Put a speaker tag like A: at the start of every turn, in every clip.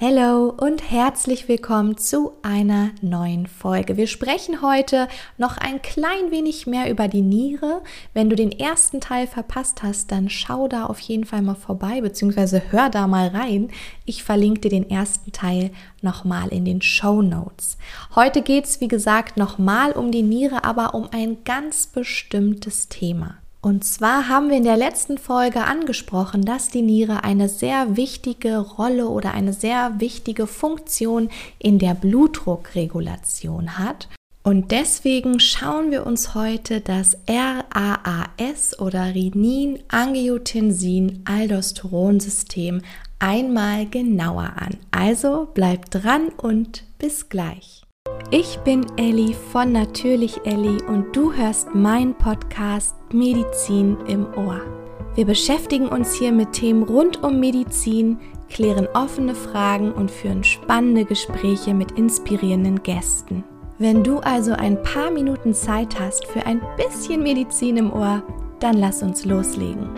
A: Hallo und herzlich willkommen zu einer neuen Folge. Wir sprechen heute noch ein klein wenig mehr über die Niere. Wenn du den ersten Teil verpasst hast, dann schau da auf jeden Fall mal vorbei, beziehungsweise hör da mal rein. Ich verlinke dir den ersten Teil nochmal in den Show Notes. Heute geht es, wie gesagt, nochmal um die Niere, aber um ein ganz bestimmtes Thema. Und zwar haben wir in der letzten Folge angesprochen, dass die Niere eine sehr wichtige Rolle oder eine sehr wichtige Funktion in der Blutdruckregulation hat. Und deswegen schauen wir uns heute das RAAS oder Renin-Angiotensin-Aldosteron-System einmal genauer an. Also bleibt dran und bis gleich. Ich bin Elli von Natürlich Elli und du hörst meinen Podcast Medizin im Ohr. Wir beschäftigen uns hier mit Themen rund um Medizin, klären offene Fragen und führen spannende Gespräche mit inspirierenden Gästen. Wenn du also ein paar Minuten Zeit hast für ein bisschen Medizin im Ohr, dann lass uns loslegen.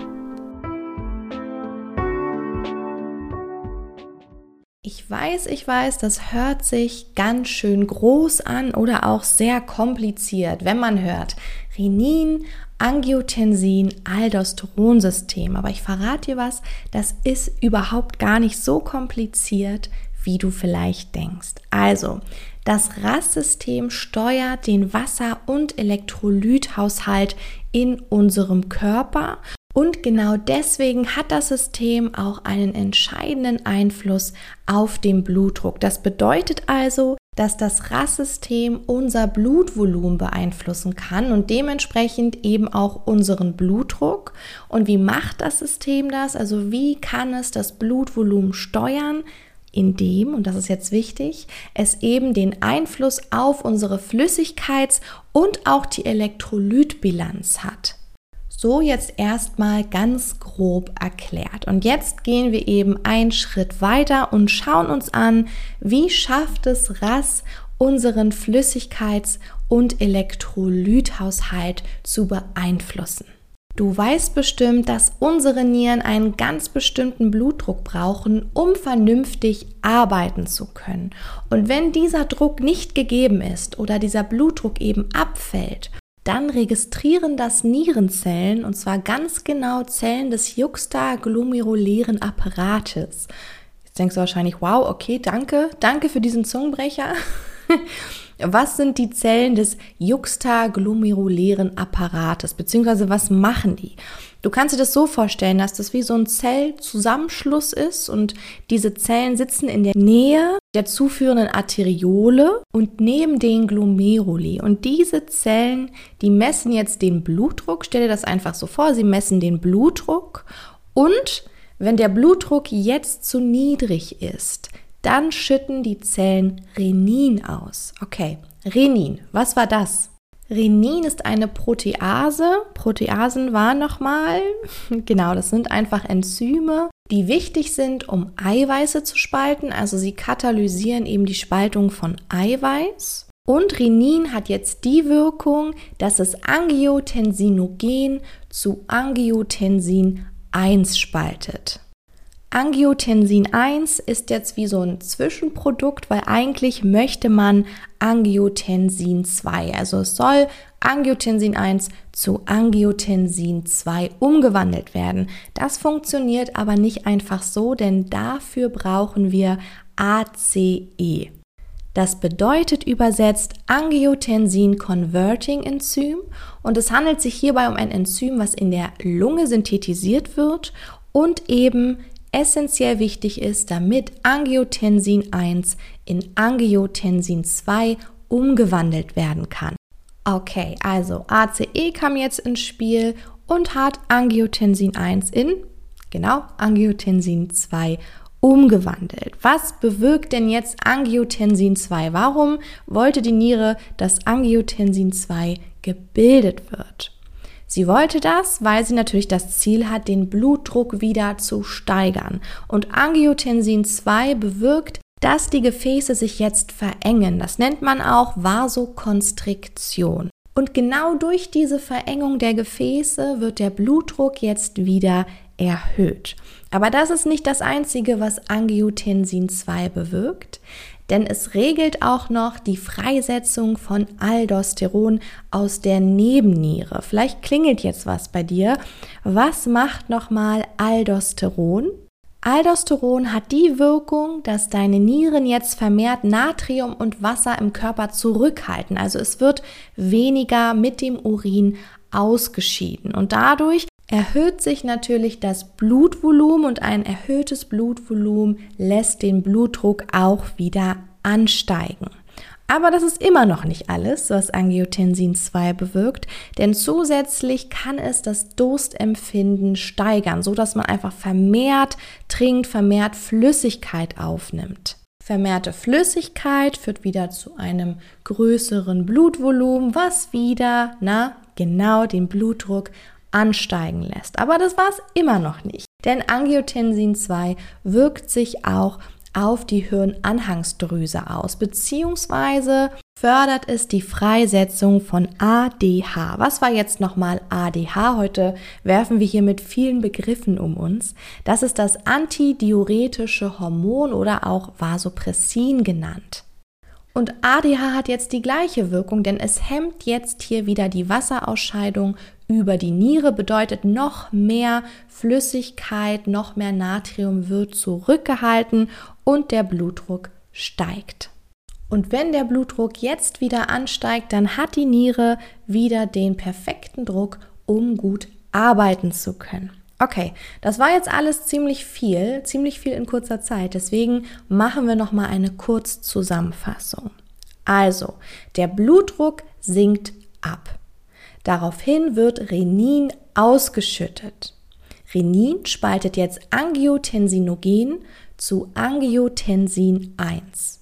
A: Weiß, ich weiß, das hört sich ganz schön groß an oder auch sehr kompliziert, wenn man hört Renin, Angiotensin, Aldosteronsystem. Aber ich verrate dir was, das ist überhaupt gar nicht so kompliziert, wie du vielleicht denkst. Also, das RAS-System steuert den Wasser- und Elektrolythaushalt in unserem Körper und genau deswegen hat das System auch einen entscheidenden Einfluss auf den Blutdruck. Das bedeutet also, dass das RAS-System unser Blutvolumen beeinflussen kann und dementsprechend eben auch unseren Blutdruck. Und wie macht das System das? Also wie kann es das Blutvolumen steuern? Indem, und das ist jetzt wichtig, es eben den Einfluss auf unsere Flüssigkeits- und auch die Elektrolytbilanz hat. So jetzt erstmal ganz grob erklärt. Und jetzt gehen wir eben einen Schritt weiter und schauen uns an, wie schafft es RAS, unseren Flüssigkeits- und Elektrolythaushalt zu beeinflussen. Du weißt bestimmt, dass unsere Nieren einen ganz bestimmten Blutdruck brauchen, um vernünftig arbeiten zu können. Und wenn dieser Druck nicht gegeben ist oder dieser Blutdruck eben abfällt dann registrieren das Nierenzellen, und zwar ganz genau Zellen des juxtaglomerulären Apparates. Jetzt denkst du wahrscheinlich, wow, okay, danke, danke für diesen Zungenbrecher. Was sind die Zellen des juxtaglomerulären Apparates, beziehungsweise was machen die? Du kannst dir das so vorstellen, dass das wie so ein Zellzusammenschluss ist und diese Zellen sitzen in der Nähe der zuführenden Arteriole und neben den Glomeruli. Und diese Zellen, die messen jetzt den Blutdruck. Stell dir das einfach so vor, sie messen den Blutdruck und wenn der Blutdruck jetzt zu niedrig ist, dann schütten die Zellen Renin aus. Okay, Renin, was war das? Renin ist eine Protease. Proteasen waren nochmal, genau, das sind einfach Enzyme, die wichtig sind, um Eiweiße zu spalten. Also sie katalysieren eben die Spaltung von Eiweiß. Und Renin hat jetzt die Wirkung, dass es Angiotensinogen zu Angiotensin 1 spaltet. Angiotensin 1 ist jetzt wie so ein Zwischenprodukt, weil eigentlich möchte man Angiotensin 2. Also es soll Angiotensin 1 zu Angiotensin 2 umgewandelt werden. Das funktioniert aber nicht einfach so, denn dafür brauchen wir ACE. Das bedeutet übersetzt Angiotensin Converting Enzym und es handelt sich hierbei um ein Enzym, was in der Lunge synthetisiert wird und eben essentiell wichtig ist, damit Angiotensin 1 in Angiotensin 2 umgewandelt werden kann. Okay, also ACE kam jetzt ins Spiel und hat Angiotensin 1 in, genau, Angiotensin 2 umgewandelt. Was bewirkt denn jetzt Angiotensin 2? Warum wollte die Niere, dass Angiotensin 2 gebildet wird? Sie wollte das, weil sie natürlich das Ziel hat, den Blutdruck wieder zu steigern. Und Angiotensin 2 bewirkt, dass die Gefäße sich jetzt verengen. Das nennt man auch Vasokonstriktion. Und genau durch diese Verengung der Gefäße wird der Blutdruck jetzt wieder erhöht. Aber das ist nicht das Einzige, was Angiotensin 2 bewirkt, denn es regelt auch noch die Freisetzung von Aldosteron aus der Nebenniere. Vielleicht klingelt jetzt was bei dir. Was macht nochmal Aldosteron? Aldosteron hat die Wirkung, dass deine Nieren jetzt vermehrt Natrium und Wasser im Körper zurückhalten. Also es wird weniger mit dem Urin ausgeschieden und dadurch erhöht sich natürlich das Blutvolumen und ein erhöhtes Blutvolumen lässt den Blutdruck auch wieder ansteigen. Aber das ist immer noch nicht alles, was Angiotensin 2 bewirkt, denn zusätzlich kann es das Durstempfinden steigern, so dass man einfach vermehrt trinkt, vermehrt Flüssigkeit aufnimmt. Vermehrte Flüssigkeit führt wieder zu einem größeren Blutvolumen, was wieder, na, genau den Blutdruck ansteigen lässt. Aber das war es immer noch nicht. Denn Angiotensin 2 wirkt sich auch auf die Hirnanhangsdrüse aus, beziehungsweise fördert es die Freisetzung von ADH. Was war jetzt nochmal ADH? Heute werfen wir hier mit vielen Begriffen um uns. Das ist das antidiuretische Hormon oder auch Vasopressin genannt. Und ADH hat jetzt die gleiche Wirkung, denn es hemmt jetzt hier wieder die Wasserausscheidung über die Niere, bedeutet noch mehr Flüssigkeit, noch mehr Natrium wird zurückgehalten und der Blutdruck steigt. Und wenn der Blutdruck jetzt wieder ansteigt, dann hat die Niere wieder den perfekten Druck, um gut arbeiten zu können. Okay, das war jetzt alles ziemlich viel, ziemlich viel in kurzer Zeit. Deswegen machen wir noch mal eine Kurzzusammenfassung. Also, der Blutdruck sinkt ab. Daraufhin wird Renin ausgeschüttet. Renin spaltet jetzt Angiotensinogen zu Angiotensin 1.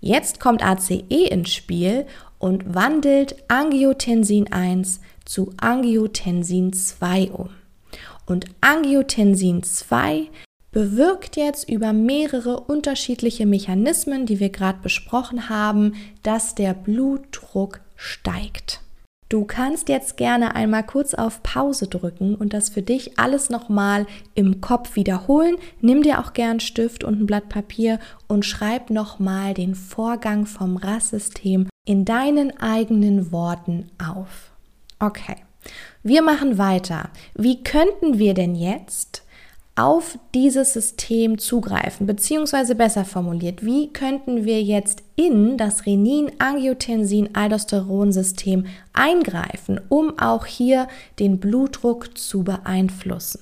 A: Jetzt kommt ACE ins Spiel und wandelt Angiotensin 1 zu Angiotensin 2 um. Und Angiotensin 2 bewirkt jetzt über mehrere unterschiedliche Mechanismen, die wir gerade besprochen haben, dass der Blutdruck steigt. Du kannst jetzt gerne einmal kurz auf Pause drücken und das für dich alles nochmal im Kopf wiederholen. Nimm dir auch gern Stift und ein Blatt Papier und schreib nochmal den Vorgang vom Rasssystem in deinen eigenen Worten auf. Okay, wir machen weiter. Wie könnten wir denn jetzt auf dieses System zugreifen, beziehungsweise besser formuliert, wie könnten wir jetzt in das Renin-Angiotensin-Aldosteron-System eingreifen, um auch hier den Blutdruck zu beeinflussen?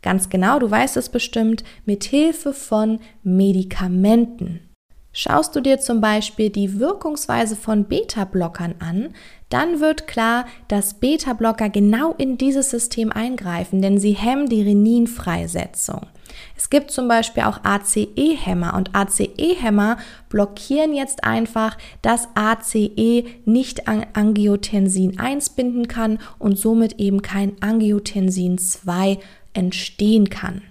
A: Ganz genau, du weißt es bestimmt, mit Hilfe von Medikamenten. Schaust du dir zum Beispiel die Wirkungsweise von Beta-Blockern an, dann wird klar, dass Beta-Blocker genau in dieses System eingreifen, denn sie hemmen die Reninfreisetzung. Es gibt zum Beispiel auch ACE-Hämmer und ACE-Hämmer blockieren jetzt einfach, dass ACE nicht an Angiotensin 1 binden kann und somit eben kein Angiotensin 2 entstehen kann.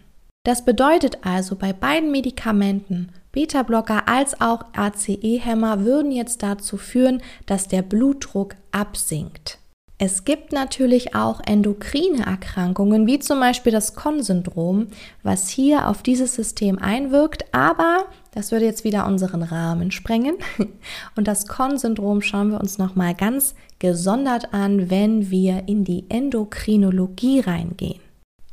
A: Das bedeutet also bei beiden Medikamenten Beta-Blocker als auch ACE-Hämmer würden jetzt dazu führen, dass der Blutdruck absinkt. Es gibt natürlich auch endokrine Erkrankungen, wie zum Beispiel das Con-Syndrom, was hier auf dieses System einwirkt, aber das würde jetzt wieder unseren Rahmen sprengen. Und das Con-Syndrom schauen wir uns nochmal ganz gesondert an, wenn wir in die Endokrinologie reingehen.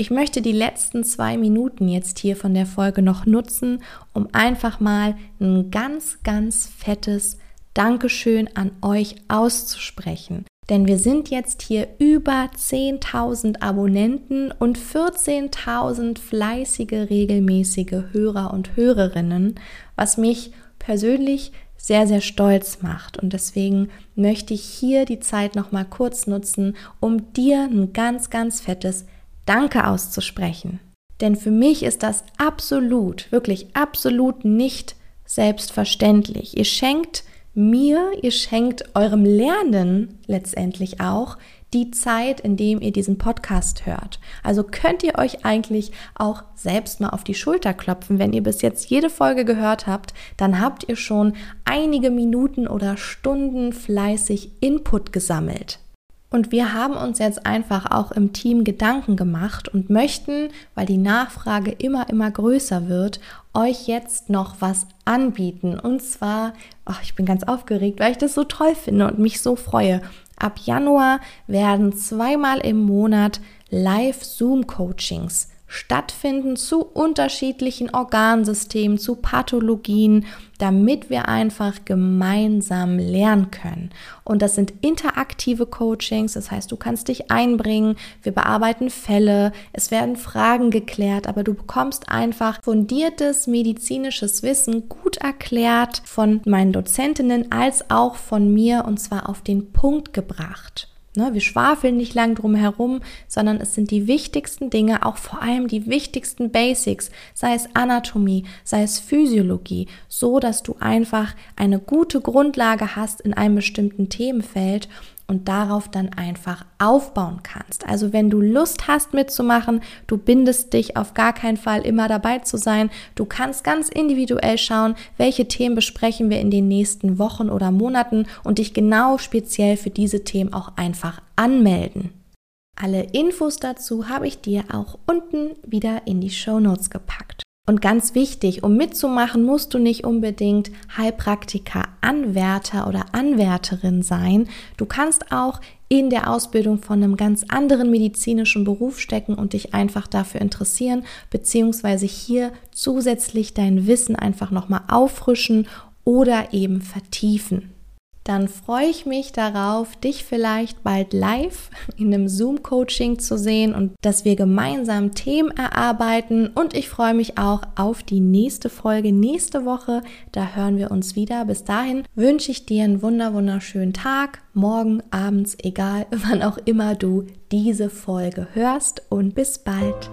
A: Ich möchte die letzten zwei Minuten jetzt hier von der Folge noch nutzen, um einfach mal ein ganz, ganz fettes Dankeschön an euch auszusprechen. Denn wir sind jetzt hier über 10.000 Abonnenten und 14.000 fleißige, regelmäßige Hörer und Hörerinnen, was mich persönlich sehr, sehr stolz macht. Und deswegen möchte ich hier die Zeit nochmal kurz nutzen, um dir ein ganz, ganz fettes Danke auszusprechen. Denn für mich ist das absolut, wirklich absolut nicht selbstverständlich. Ihr schenkt mir, ihr schenkt eurem Lernen letztendlich auch die Zeit, in dem ihr diesen Podcast hört. Also könnt ihr euch eigentlich auch selbst mal auf die Schulter klopfen. Wenn ihr bis jetzt jede Folge gehört habt, dann habt ihr schon einige Minuten oder Stunden fleißig Input gesammelt. Und wir haben uns jetzt einfach auch im Team Gedanken gemacht und möchten, weil die Nachfrage immer, immer größer wird, euch jetzt noch was anbieten. Und zwar, oh, ich bin ganz aufgeregt, weil ich das so toll finde und mich so freue. Ab Januar werden zweimal im Monat Live-Zoom-Coachings stattfinden zu unterschiedlichen Organsystemen, zu Pathologien, damit wir einfach gemeinsam lernen können. Und das sind interaktive Coachings, das heißt, du kannst dich einbringen, wir bearbeiten Fälle, es werden Fragen geklärt, aber du bekommst einfach fundiertes medizinisches Wissen gut erklärt von meinen Dozentinnen als auch von mir und zwar auf den Punkt gebracht. Ne, wir schwafeln nicht lang drum herum, sondern es sind die wichtigsten Dinge, auch vor allem die wichtigsten Basics, sei es Anatomie, sei es Physiologie, so dass du einfach eine gute Grundlage hast in einem bestimmten Themenfeld und darauf dann einfach aufbauen kannst. Also wenn du Lust hast mitzumachen, du bindest dich auf gar keinen Fall immer dabei zu sein. Du kannst ganz individuell schauen, welche Themen besprechen wir in den nächsten Wochen oder Monaten und dich genau speziell für diese Themen auch einfach anmelden. Alle Infos dazu habe ich dir auch unten wieder in die Show Notes gepackt. Und ganz wichtig, um mitzumachen, musst du nicht unbedingt Heilpraktiker, Anwärter oder Anwärterin sein. Du kannst auch in der Ausbildung von einem ganz anderen medizinischen Beruf stecken und dich einfach dafür interessieren, beziehungsweise hier zusätzlich dein Wissen einfach nochmal auffrischen oder eben vertiefen dann freue ich mich darauf, dich vielleicht bald live in einem Zoom-Coaching zu sehen und dass wir gemeinsam Themen erarbeiten. Und ich freue mich auch auf die nächste Folge nächste Woche. Da hören wir uns wieder. Bis dahin wünsche ich dir einen wunder wunderschönen Tag, morgen, abends, egal, wann auch immer du diese Folge hörst. Und bis bald.